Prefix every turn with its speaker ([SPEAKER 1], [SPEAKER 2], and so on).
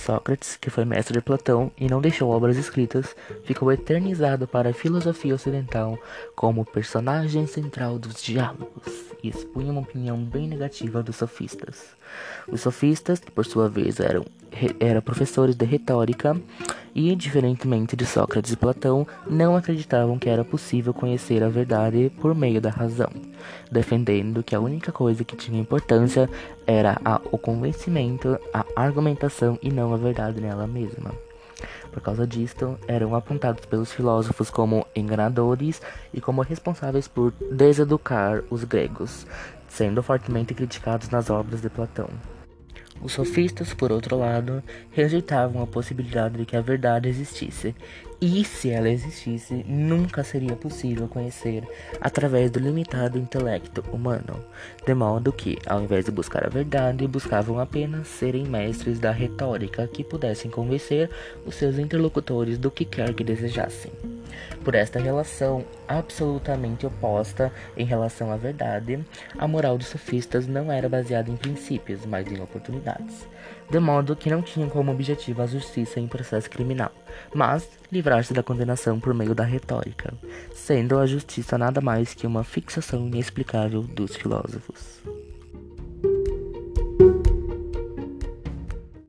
[SPEAKER 1] Sócrates, que foi mestre de Platão e não deixou obras escritas, ficou eternizado para a filosofia ocidental como personagem central dos diálogos e expunha uma opinião bem negativa dos sofistas. Os sofistas, por sua vez, eram, eram professores de retórica e, diferentemente de Sócrates e Platão, não acreditavam que era possível conhecer a verdade por meio da razão, defendendo que a única coisa que tinha importância era a, o convencimento, a argumentação e não a verdade nela mesma. Por causa disto, eram apontados pelos filósofos como enganadores e como responsáveis por deseducar os gregos, sendo fortemente criticados nas obras de Platão. Os sofistas, por outro lado, rejeitavam a possibilidade de que a verdade existisse, e se ela existisse, nunca seria possível conhecer através do limitado intelecto humano, de modo que, ao invés de buscar a verdade, buscavam apenas serem mestres da retórica que pudessem convencer os seus interlocutores do que quer que desejassem. Por esta relação absolutamente oposta em relação à verdade, a moral dos sofistas não era baseada em princípios, mas em oportunidades, de modo que não tinham como objetivo a justiça em processo criminal, mas livrar-se da condenação por meio da retórica, sendo a justiça nada mais que uma fixação inexplicável dos filósofos.